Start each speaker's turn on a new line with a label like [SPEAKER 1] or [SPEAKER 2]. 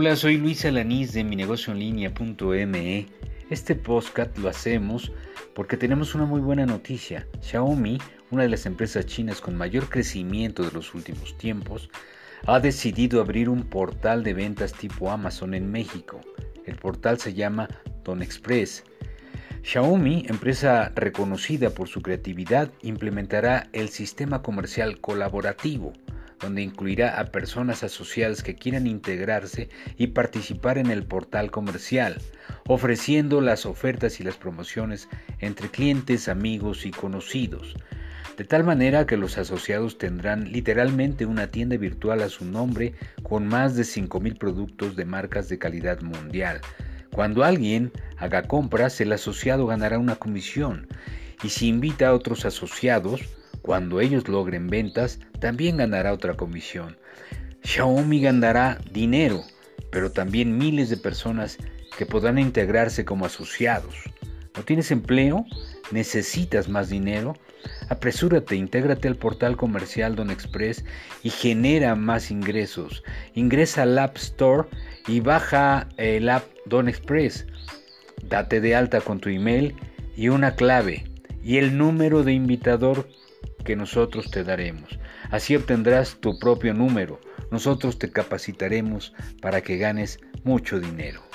[SPEAKER 1] Hola, soy Luis Alanís de minegocioenlinea.me. Este podcast lo hacemos porque tenemos una muy buena noticia. Xiaomi, una de las empresas chinas con mayor crecimiento de los últimos tiempos, ha decidido abrir un portal de ventas tipo Amazon en México. El portal se llama Don Express. Xiaomi, empresa reconocida por su creatividad, implementará el sistema comercial colaborativo donde incluirá a personas asociadas que quieran integrarse y participar en el portal comercial, ofreciendo las ofertas y las promociones entre clientes, amigos y conocidos, de tal manera que los asociados tendrán literalmente una tienda virtual a su nombre con más de 5.000 productos de marcas de calidad mundial. Cuando alguien haga compras, el asociado ganará una comisión y si invita a otros asociados, cuando ellos logren ventas, también ganará otra comisión. Xiaomi ganará dinero, pero también miles de personas que podrán integrarse como asociados. ¿No tienes empleo? ¿Necesitas más dinero? Apresúrate, intégrate al portal comercial Don Express y genera más ingresos. Ingresa al App Store y baja el app Don Express. Date de alta con tu email y una clave y el número de invitador que nosotros te daremos. Así obtendrás tu propio número. Nosotros te capacitaremos para que ganes mucho dinero.